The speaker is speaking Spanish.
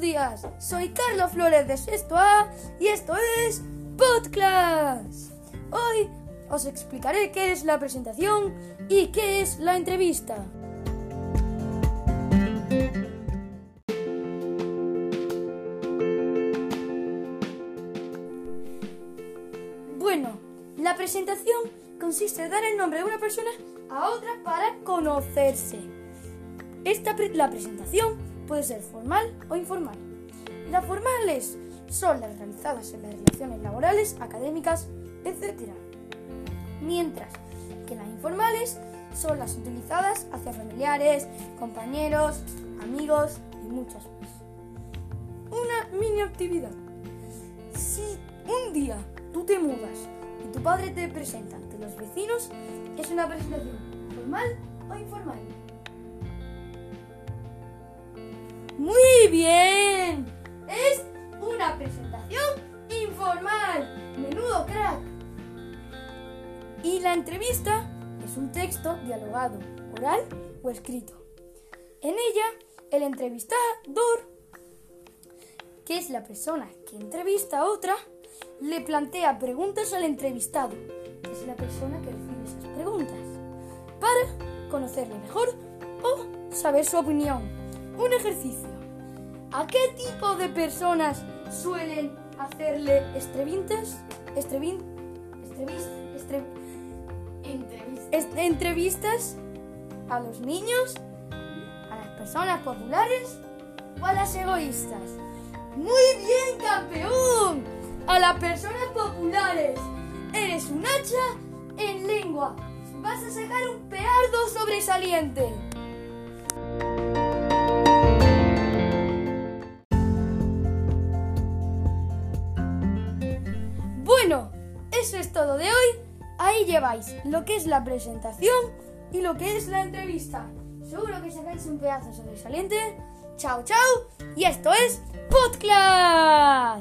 Días, soy Carlos Flores de Sexto y esto es Podcast. Hoy os explicaré qué es la presentación y qué es la entrevista. Bueno, la presentación consiste en dar el nombre de una persona a otra para conocerse. Esta la presentación puede ser formal o informal. Las formales son las realizadas en las relaciones laborales, académicas, etc. Mientras que las informales son las utilizadas hacia familiares, compañeros, amigos y muchas más. Una mini actividad. Si un día tú te mudas y tu padre te presenta ante los vecinos, es una presentación formal o informal. Muy bien. Es una presentación informal. Menudo crack. Y la entrevista es un texto dialogado, oral o escrito. En ella, el entrevistador, que es la persona que entrevista a otra, le plantea preguntas al entrevistado, que es la persona que recibe esas preguntas, para conocerle mejor o saber su opinión. Un ejercicio. ¿A qué tipo de personas suelen hacerle estrevintes? Estrevin, entrevistas. entrevistas a los niños, a las personas populares o a las egoístas. Muy bien, campeón. A las personas populares. Eres un hacha en lengua. Vas a sacar un peardo sobresaliente. Eso es todo de hoy. Ahí lleváis lo que es la presentación y lo que es la entrevista. Seguro que sacáis un pedazo sobresaliente. Chao, chao. Y esto es Podcast.